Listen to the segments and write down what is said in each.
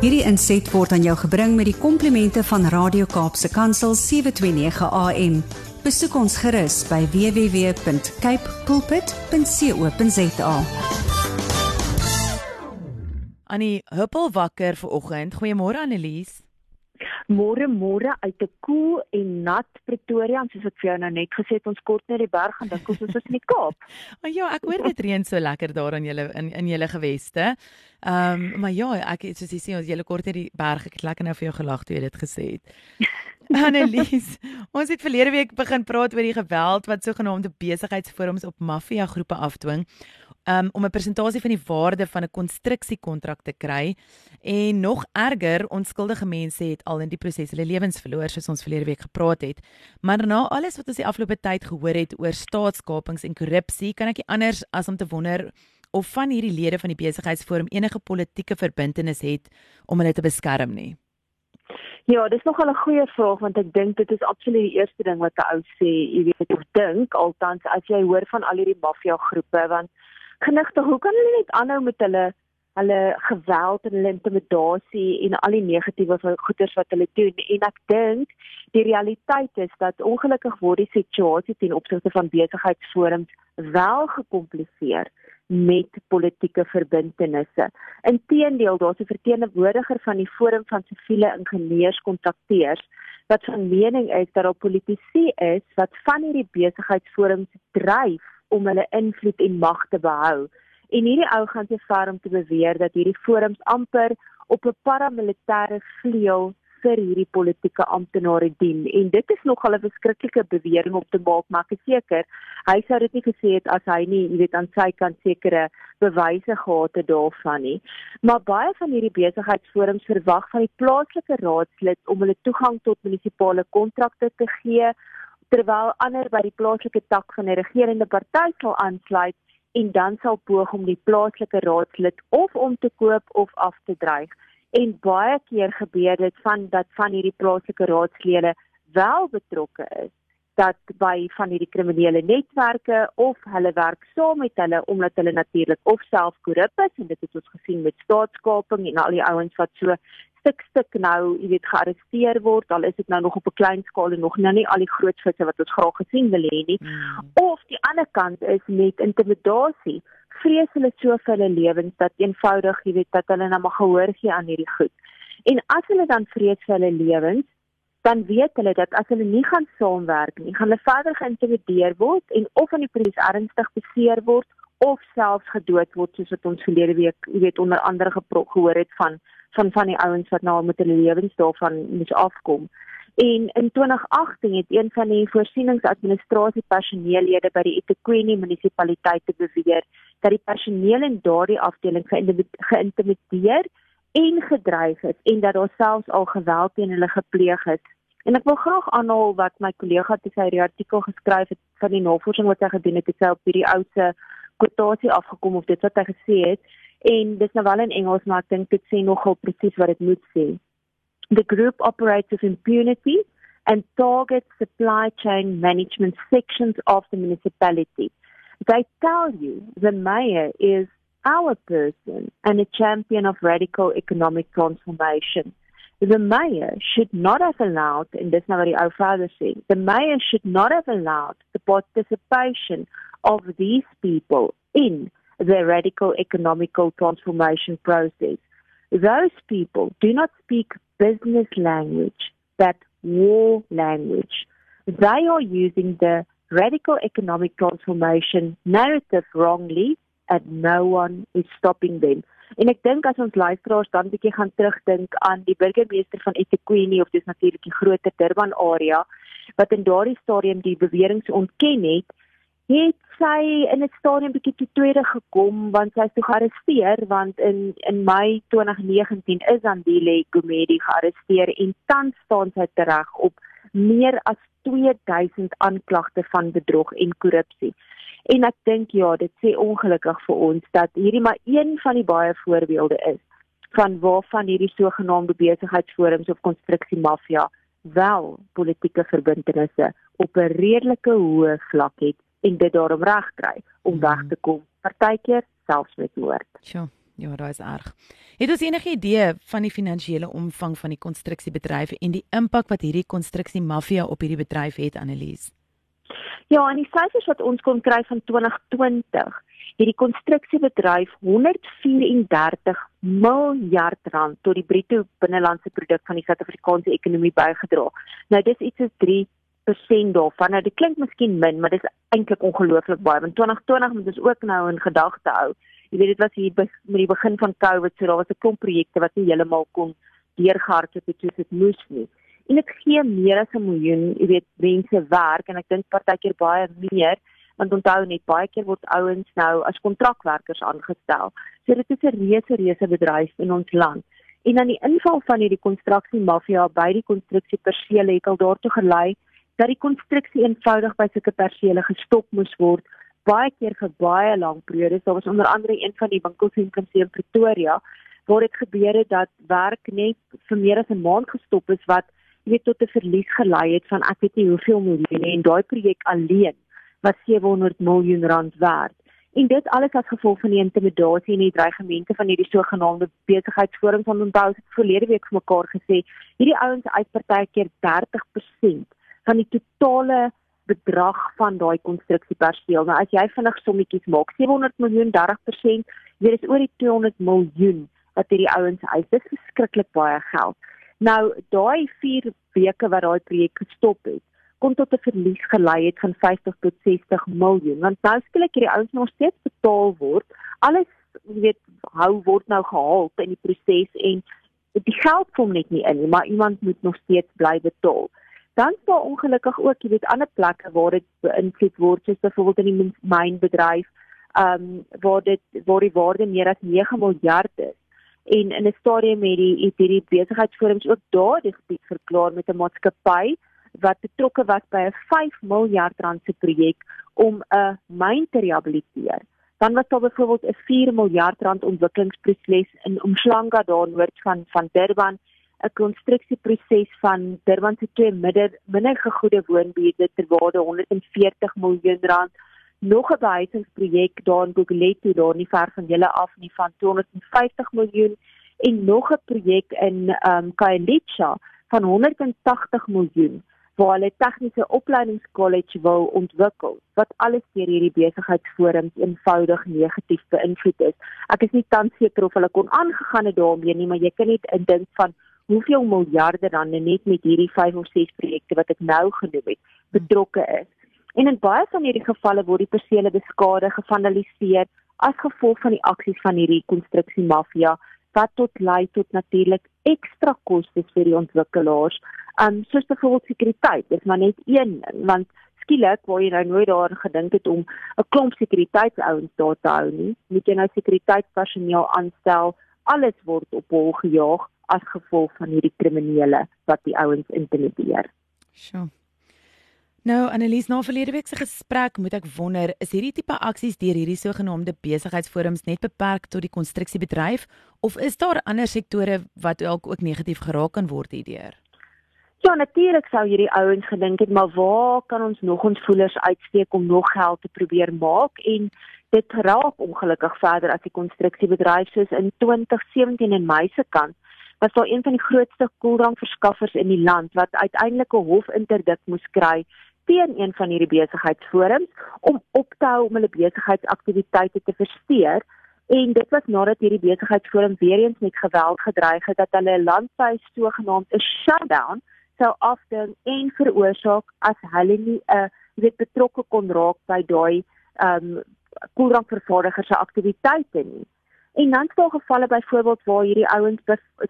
Hierdie inset word aan jou gebring met die komplimente van Radio Kaapse Kansel 729 AM. Besoek ons gerus by www.cape pulpit.co.za. Annie Huppel wakker vir oggend. Goeiemôre Annelies. Môre môre uit 'n koel en nat Pretoria, soos ek vir jou nou net gesê het, ons kort net die berg gaan dink ons is in die Kaap. Maar ja, ek hoor dit reën so lekker daar in julle in in julle geweste. Ehm um, maar ja, ek soos jy sien ons julle kort net die berg. Ek het lekker nou vir jou gelag toe jy dit gesê het. Annelies, ons het verlede week begin praat oor die geweld wat sogenaamde besigheidsforums op maffia groepe afdwing um, om 'n persentasie van die waarde van 'n konstruksiekontrak te kry en nog erger, onskuldige mense het al in die proses hulle lewens verloor soos ons verlede week gepraat het. Maar na alles wat ons die afgelope tyd gehoor het oor staatskapings en korrupsie, kan ek nie anders as om te wonder of van hierdie lede van die besigheidsforum enige politieke verbintenis het om hulle te beskerm nie. Ja, dis nogal 'n goeie vraag want ek dink dit is absoluut die eerste ding wat 'n ou sê, jy weet, of dink altans as jy hoor van al hierdie maffia groepe want genigte, hoe kan hulle net aanhou met hulle hulle geweld en hulle intimidasie en al die negatiewe goeders wat hulle doen en ek dink die realiteit is dat ongelukkig word die situasie ten opsigte van besigheidsforums wel gekompliseer met politieke verbintenisse. Inteendeel, daar's 'n verteenwoordiger van die Forum van Siviele Ingenieurs-Kontrakteurs wat van mening is dat daar politici is wat van hierdie besigheidsforums dryf om hulle invloed en mag te behou. En hierdie ou gaan te ver om te beweer dat hierdie forums amper op 'n paramilitêre vleuel vir hierdie politieke amptenare dien. En dit is nogal 'n verskriklike bewering om te maak, maar ek is seker hy sou dit nie gesê het as hy nie, jy weet, aan sy kant sekere bewyse gehad het daarvan nie. Maar baie van hierdie besigheidsforums verwag van die plaaslike raadslid om hulle toegang tot munisipale kontrakte te gee terwyl ander by die plaaslike tak van die regerende party sal aansluit en dan sal poog om die plaaslike raadslid of om te koop of af te dreig. En baie keer gebeur dit van dat van hierdie plaaslike raadslede wel betrokke is dat by van hierdie kriminele netwerke of hulle werk saam met hulle omdat hulle natuurlik of self korrup is en dit het ons gesien met staatskaping en al die ouens wat so stuk stuk nou, jy weet, gearresteer word, al is dit nou nog op 'n klein skaal en nog nou nie al die groot visse wat ons graag gesien wil hê nie. Mm. Of die ander kant is met intimidasie. Vrees hulle so vir hulle lewens dat eenvoudig, jy weet, dat hulle nou maar gehoor gee aan hierdie goed. En as hulle dan vrees vir hulle lewens, dan weet hulle dat as hulle nie gaan saamwerk nie, gaan hulle verder geïntimideer word en of aan die polisie ernstig beseer word of selfs gedood word soos wat ons verlede week, jy weet, onder andere gehoor het van van van die ouens wat nou met hulle lewens daarvan moes afkom. En in 2018 het een van die voorsieningsadministrasie personeellede by die eThekwini munisipaliteit te beweer dat die personeel in daardie afdeling geïntimideer en gedreig is en dat daar selfs al geweld teen hulle gepleeg is. En ek wil graag aanhaal wat my kollega sy artikel geskryf het van die navorsing wat hy gedoen het, het hy op hierdie ouse kwotasie afgekom of dit wat hy gesê het en dis nou wel in Engels maar ek dink dit sê nogal presies wat dit moet sê. The group operates with impunity and targets supply chain management sections of the municipality. They tell you the mayor is our person and a champion of radical economic transformation. The mayor should not have allowed, and this is what our father said, the mayor should not have allowed the participation of these people in the radical economical transformation process. Those people do not speak business language, but war language. They are using the radical economic transformation narrative wrongly and no one is stopping them. En ek dink as ons luisteraars dan 'n bietjie gaan terugdink aan die burgemeester van eThekwini of dis natuurlik die groter Durban area wat in daardie stadium die beweringe ontken het, het sy in 'n stadium bietjie te tweede gekom want sy is toe gearresteer want in in Mei 2019 is Andile Gumedi gearresteer en tans staan sy tereg op meer as 2000 aanklagte van bedrog en korrupsie. En ek dink ja, dit sê ongelukkig vir ons dat hierdie maar een van die baie voorbeelde is van waarvan hierdie sogenaamde besigheidsforums of konstruksiemafia wel politieke verbintenisse op 'n redelike hoë vlak het en dit daarom reg kry om mm. weg te kom partykeer selfs met moord. Sjoe. Ja, daai is erg. Het ons enige idee van die finansiële omvang van die konstruksiebedryf en die impak wat hierdie konstruksie mafia op hierdie bedryf het, Annelies? Ja, en die syfers wat ons kon kry van 2020, het die konstruksiebedryf 134 miljard rand tot die bruto binnelandse produk van die Suid-Afrikaanse ekonomie bygedra. Nou dis iets soos 3% daarvan. Nou dit klink miskien min, maar dit is eintlik ongelooflik baie. Want 2020 moet ons ook nou in gedagte hou. Jy weet dit was hier met die begin van COVID, so daar was 'n klomp projekte wat nie heeltemal kon deurgehardloop het soos dit moes nie en dit gee meer as 'n miljoen, jy weet, mense werk en ek dink partykeer baie meer want onthou net baie keer word ouens nou as kontrakwerkers aangestel. So dit is 'n reuse reuse bedryf in ons land. En dan die inval van hierdie konstruksie mafia by die konstruksie persele het al daartoe gelei dat die konstruksie eenvoudig by sulke persele gestop moes word baie keer vir baie lank periodes. Daar was onder andere een van die winkelsentrums in Pretoria waar dit gebeur het dat werk net vir meer as 'n maand gestop is wat weet tot 'n verlies gelei het van ek weet nie hoeveel miljoene en daai projek alleen was 700 miljoen rand werd. En dit alles as gevolg van die intimidasie en die dreigemente van hierdie sogenaamde besigheidsforums van onthou het verlede week vir mekaar gesê hierdie ouens uit partykeer 30% van die totale bedrag van daai konstruksieperseel. Nou as jy vinnig sommetjies maak, 700 miljoen 30%, dit is oor die 200 miljoen wat hierdie ouens eis. Dit is verskriklik baie geld. Nou daai 4 weke wat daai projek gestop het, kon tot 'n verlies gelei het van 50 tot 60 miljoen. Want nou skielik hierdie ouens nog steeds betaal word. Alles weet hou word nou gehaal in die proses en die geld kom net nie in nie, maar iemand moet nog steeds bly betaal. Dan is daar ongelukkig ook, jy weet, ander plekke waar dit beïnvloed word, soos byvoorbeeld in die mynbedryf, ehm um, waar dit waar die waarde meer as 9 miljard is en in 'n stadium het die het hierdie besigheidsforums ook daar die gebied verklaar met 'n maatskappy wat betrokke was by 'n 5 miljard rand se projek om 'n myn te rehabiliteer. Dan was daar byvoorbeeld 'n 4 miljard rand ontwikkelingsproses in Umhlanga daar noord van van Durban, 'n konstruksieproses van Durban se twee minder minder gegoede woonbuurte ter waarde 140 miljoen rand nog 'n behuisingsprojek daar in Gugulethu daar nie ver van julle af nie van 250 miljoen en nog 'n projek in ehm um, Khayelitsha van 180 miljoen waar hulle tegniese opleidingskollege wil ontwikkel wat alles deur hierdie besigheidsforums eenvoudig negatief beïnvloed is. Ek is nie tans seker of hulle kon aangegaan het daarmee nie, maar jy kan net indink van hoeveel miljarde dan net met hierdie 5 of 6 projekte wat ek nou genoem het betrokke is. En in baie van hierdie gevalle word die persele beskadig, gevandaliseer as gevolg van die aksies van hierdie konstruksie mafia wat tot lei tot natuurlik ekstra kostes vir die ontwikkelaars. Um soos byvoorbeeld sekuriteit, dis maar net een want skielik waar jy nou nooit daaraan gedink het om 'n klomp sekuriteitsouens daar te hou nie, moet jy nou sekuriteitspersoneel aanstel. Alles word op hol gejaag as gevolg van hierdie kriminele wat die ouens intimideer. Sjoe. Nou Annelies, na verlede week se gesprek moet ek wonder, is hierdie tipe aksies deur hierdie sogenaamde besigheidsforums net beperk tot die konstruksiebedryf of is daar ander sektore wat dalk ook negatief geraak kan word hierdeur? Ja, natuurlik sou hierdie ouens gedink het, maar waar kan ons nog ons voelers uitsteek om nog geld te probeer maak en dit raak ongelukkig verder as die konstruksiebedryf soos in 2017 in Mei se kant was daar een van die grootste koeldrankverskaffers in die land wat uiteindelik 'n hofinterdik moes kry teen een van hierdie besigheidsforums om op te hou om hulle besigheidsaktiwiteite te versteur en dit was nadat hierdie besigheidsforum weer eens met geweld gedreig het dat hulle 'n landwyd sogenaamd 'n shutdown sou afding en veroorsaak as hulle nie 'n weet betrokke kon raak by daai ehm um, koeldrankvervaardigers se aktiwiteite nie. En dan staan gevalle byvoorbeeld waar hierdie ouens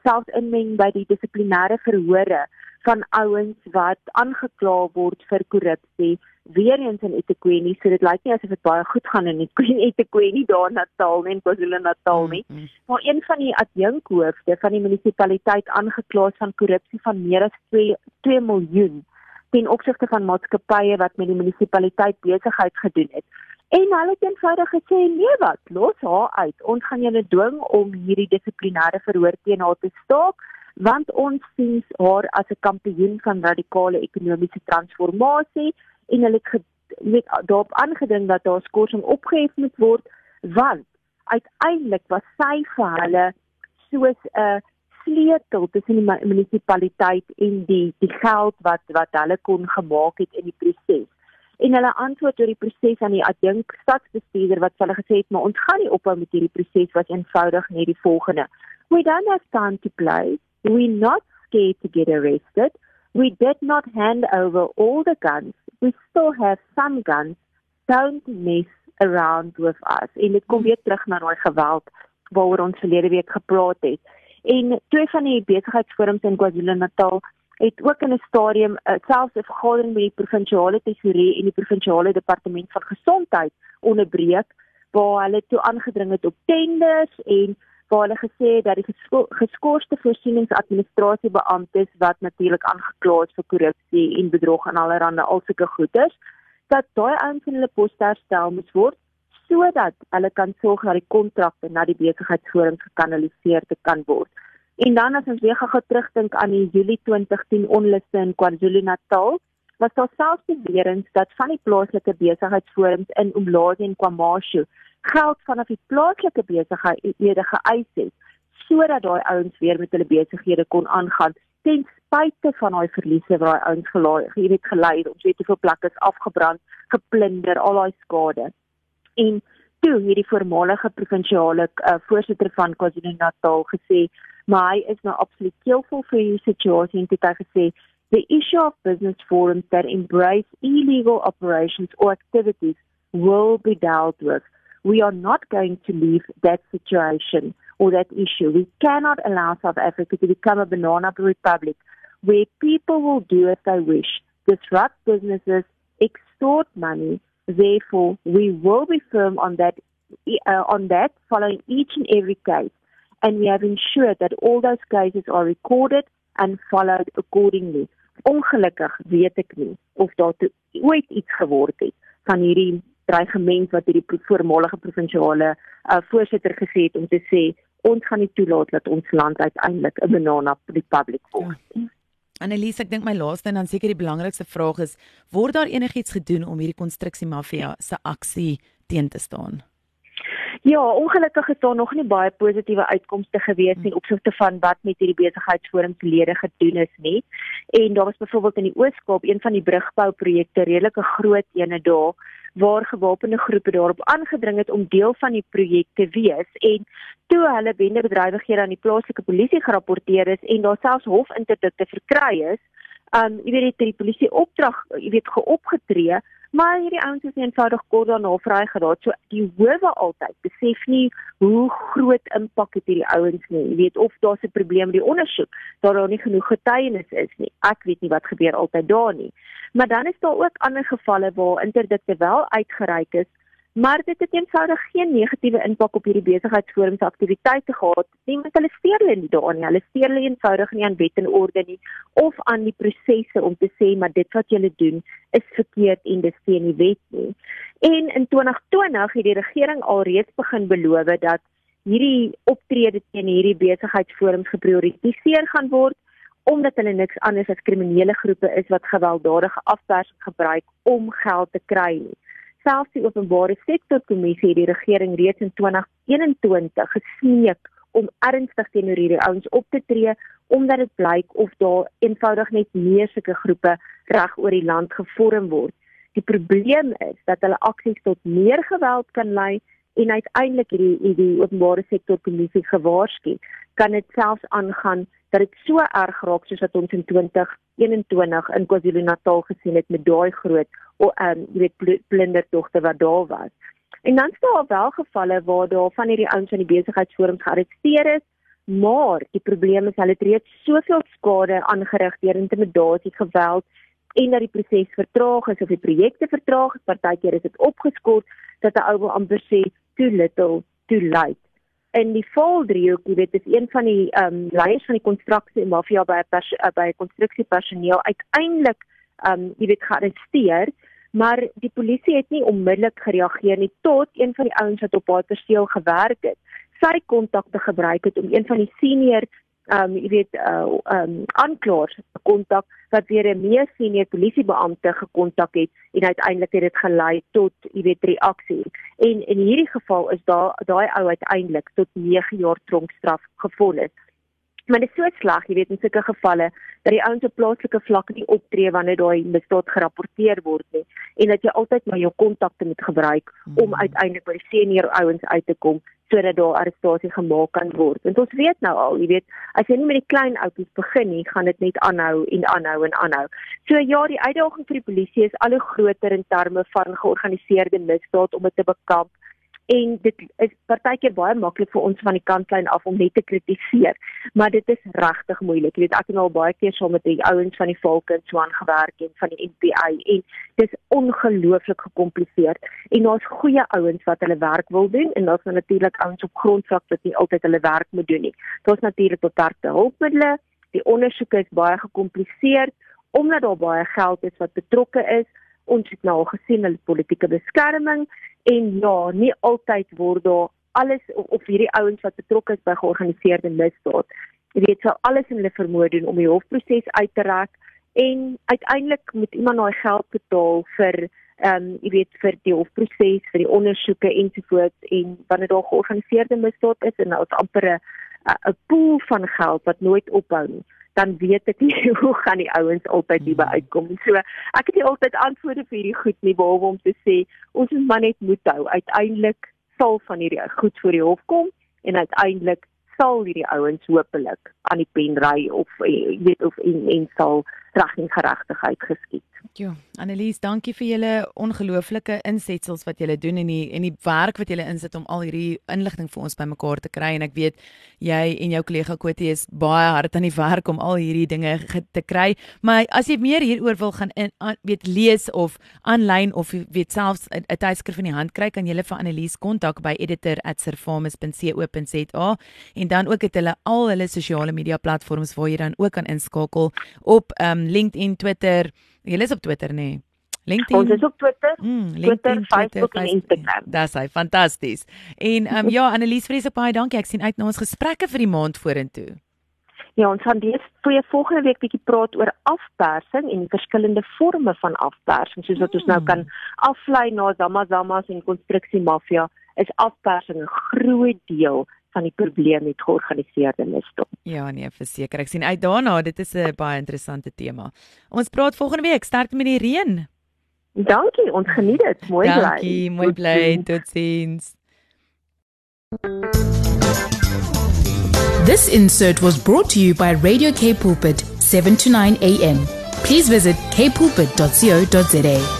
selfs inmeng by die dissiplinêre verhore van ouens wat aangekla word vir korrupsie weer eens in eThekwini so dit lyk nie asof dit baie goed gaan in eThekwini daar in Natal en KwaZulu-Natal nie. Mm -hmm. maar een van die adjunkhoofde van die munisipaliteit aangekla van korrupsie van meer as 2 2 miljoen ten opsigte van maatskappye wat met die munisipaliteit besigheid gedoen het. En hulle het eenvoudig gesê nee wat? Los haar uit. Ons gaan julle dwing om hierdie dissiplinêre verhoor teen haar te staak want ons sien haar as 'n kampioen van radikale ekonomiese transformasie en hulle het met daarop aangedring dat daar skorsing opgehef moet word want uiteindelik was sy vir hulle soos 'n sleutel tussen die munisipaliteit en die die geld wat wat hulle kon gemaak het in die proses. En hulle antwoord oor die proses aan die adjunk stadsbestuurder wat hulle gesê het maar ons gaan nie ophou met hierdie proses wat eenvoudig net die volgende. We don't have time to play. We not scared to get arrested. We did not hand over all the guns. We still have some guns. Don't mess around with us. En dit kom weer terug na daai geweld waaroor ons verlede week gepraat het. En twee van die besigheidsforums in KwaZulu-Natal het ook in 'n stadium uh, selfs 'n vergadering met die provinsiale tesourier en die provinsiale departement van gesondheid onderbreek waar hulle toe aangedring het op tenders en waar hulle gesê het dat die gesko geskoorde voorsieningsadministrasiebeamptes wat natuurlik aangekla is vir korrupsie en bedrog en allerlei alsulke goeders dat daai ouens in hulle poste herstel moet word sodat hulle kan sorg dat die kontrakte na die besigheidsforums gekanaliseer te kan word. En dan as ons weer gou terugdink aan die Julie 2010 onluste in KwaZulu-Natal, was daar selfs beweringe dat van die plaaslike besigheidsforums in Umlazi en KwaMashu geld vanaf die plaaslike besighede geëis het sodat daai ouens weer met hulle besighede kon aangaan ten spyte van daai verliese wat daai ouens gelaai, jy weet gelei, ons weet hoeveel plekke is afgebrand, geplunder, al daai skade. En toe hierdie voormalige provinsiale uh, voorsitter van KwaZulu-Natal gesê, maar hy is nou absoluut keelvol vir die situasie en dit het gesê the issue of business forums that embrace illegal operations or activities will be dealt with we are not going to leave that situation or that issue. We cannot allow South Africa to become a banana republic where people will do as they wish, disrupt businesses, extort money. Therefore, we will be firm on that, uh, on that, following each and every case. And we have ensured that all those cases are recorded and followed accordingly. Ongelukkig weet ek nie of daar ooit iets geword het van hierdie dreigement wat hierdie voormalige provinsiale uh, voorsitter gesê het om te sê ons gaan nie toelaat dat ons land uiteindelik 'n banana republic word. Ja. Annelies, ek dink my laaste en dan seker die belangrikste vraag is, word daar enigiets gedoen om hierdie konstruksie mafia se aksie teen te staan? Ja, ongelukkig het daar nog nie baie positiewe uitkomste gewees nie opsigte van wat met hierdie besigheidsforums lede gedoen is nie. En daar was byvoorbeeld in die Oos-Kaap een van die brugbouprojekte, redelike groot ene daar waar gewapende groepe daarop aangedring het om deel van die projek te wees en toe hulle bendebedrywighede aan die plaaslike polisie gerapporteer is en daar selfs hofinterdikte verkry is, um jy weet die polisie opdrag, jy weet geopgetree, maar hierdie ouens is eenvoudig kort daarna vry geraak. So die howe altyd besef nie hoe groot impak het hierdie ouens nie. Jy weet of daar's 'n probleem met die ondersoek, daar daar nie genoeg getuienis is nie. Ek weet nie wat gebeur altyd daar nie. Maar dan is daar ook ander gevalle waar interdikte wel uitgereik is, maar dit het eenvoudig geen negatiewe impak op hierdie besigheidsforum se aktiwiteite gehad nie. Want hulle steur hulle nie daarin nie. Hulle steur hulle eenvoudig nie aan wet en orde nie of aan die prosesse om te sê maar dit wat julle doen is verkeerd en dis teen die wet nie. En in 2020 het die regering alreeds begin beloof dat hierdie optrede teen hierdie besigheidsforums geprioritiseer gaan word omdat hulle niks anders as kriminele groepe is wat gewelddadige afpersing gebruik om geld te kry nie. Selfs die openbare sektor kommissie het die regering reeds in 2021 gesmeek om ernstig teenoor hierdie ouens op te tree omdat dit blyk of daar eenvoudig net meer sulke groepe reg oor die land gevorm word. Die probleem is dat hulle aksies tot meer geweld kan lei en uiteindelik hierdie die openbare sektor kommissie gewaarsku kan dit selfs aangaan dat dit so erg raak soos wat ons in 2021 in KwaZulu-Natal gesien het met daai groot ehm um, jy weet blinderdogter wat daar was. En dan staan daar wel gevalle waar daar van hierdie ouens aan die besigheidsforums gearresteer is, maar die probleem is hulle het reeds soveel skade aangerig deur intimidasie, geweld en dat die proses vertraag is of die projekte vertraag is, partykeer is dit opgeskort dat 'n ou wil amper sê too little, too late in die voldriehoek, jy weet, is een van die ehm um, leiers van die konstruksie mafia by uh, by konstruksiepersoneel uiteindelik ehm um, jy weet gearresteer, maar die polisie het nie onmiddellik gereageer nie tot een van die ouens wat op haar perseel gewerk het, sy kontakte gebruik het om een van die senior um jy weet uh um aanklaers kontak wat weer 'n meer senior polisiebeampte gekontak het en uiteindelik het dit gelei tot jy weet reaksie. En in hierdie geval is daar daai ou uiteindelik tot 9 jaar tronkstraf gevonnis. Maar dit is so sleg, jy weet in sulke gevalle dat die ouens op plaaslike vlak nie optree wanneer daai misdaad gerapporteer word nie en dat jy altyd maar jou kontakte moet gebruik om hmm. uiteindelik by die senior ouens uit te kom sodat daar arrestasie gemaak kan word. En ons weet nou al, jy weet, as jy nie met die klein outjies begin nie, gaan dit net aanhou en aanhou en aanhou. So ja, die uitdaging vir die polisie is al hoe groter in terme van georganiseerde misdaad om dit te bekamp en dit is partykeer baie maklik vir ons van die kantlyn af om net te kritiseer maar dit is regtig moeilik. Jy weet ek het al baie keer saam met die ouens van die Volke en Swan gewerk en van die NPA en dit is ongelooflik gekompliseer en daar's goeie ouens wat hulle werk wil doen en daar's natuurlik ouens op grondvlak wat nie altyd hulle werk moet doen nie. Daar's natuurlik beperkte hulpmiddels die ondersoeke is baie gekompliseer omdat daar baie geld is wat betrokke is ons het nou al gesien hulle politieke beskerming en ja, nie altyd word daar alles of hierdie ouens wat betrokke is by georganiseerde misdaad. Jy weet, sou alles in hulle vermoë doen om die hofproses uit te rek en uiteindelik moet iemand daai geld betaal vir ehm um, jy weet vir die hofproses, vir die ondersoeke ensovoorts en wanneer daar georganiseerde misdaad is en daar's amper 'n 'n pool van geld wat nooit ophou nie dan weet ek nie hoe gaan die ouens altyd hier by hmm. uitkom. So ek het nie altyd antwoorde vir hierdie goed nie behalwe om te sê ons moet maar net moed hou. Uiteindelik sal van hierdie goed voor die hof kom en uiteindelik sal hierdie ouens hopelik aan die pen ry of eh, weet of en, en sal reg en geregtigheid geskied. Ja, Annelies, dankie vir julle ongelooflike insetsels wat julle doen en die en die werk wat julle insit om al hierdie inligting vir ons bymekaar te kry en ek weet jy en jou kollega Kotie is baie hard aan die werk om al hierdie dinge te kry. Maar as jy meer hieroor wil gaan in an, weet lees of aanlyn of weet selfs 'n tydskrif in die hand kry, kan jy hulle vir Annelies kontak by editor@servamus.co.za en dan ook het hulle al hulle sosiale media platforms waar jy dan ook kan inskakel op um, LinkedIn, Twitter Jy is op Twitter nê? Nee. LinkedIn. Ons is op Twitter, mm, LinkedIn, Twitter, Facebook Twitter, en Instagram. Dis hy, fantasties. En ehm um, ja, Annelies vreeslik baie dankie. Ek sien uit na ons gesprekke vir die maand vorentoe. Ja, ons gaan dis vir volgende week bietjie praat oor afpersing en verskillende forme van afpersing, soos wat ons nou mm. kan aflei na zamazamas en konstruksie mafia, is afpersing 'n groot deel van die probleem met georganiseerde misdaad. Ja nee, verseker. Ek sien uit daarna, dit is 'n baie interessante tema. Ons praat volgende week sterk met die reën. Dankie, ons geniet dit. Mooi bly. Dankie, mooi bly. Totsiens. This insert was brought to you by Radio K Pulpit 7 to 9 a.m. Please visit kpulpit.co.za.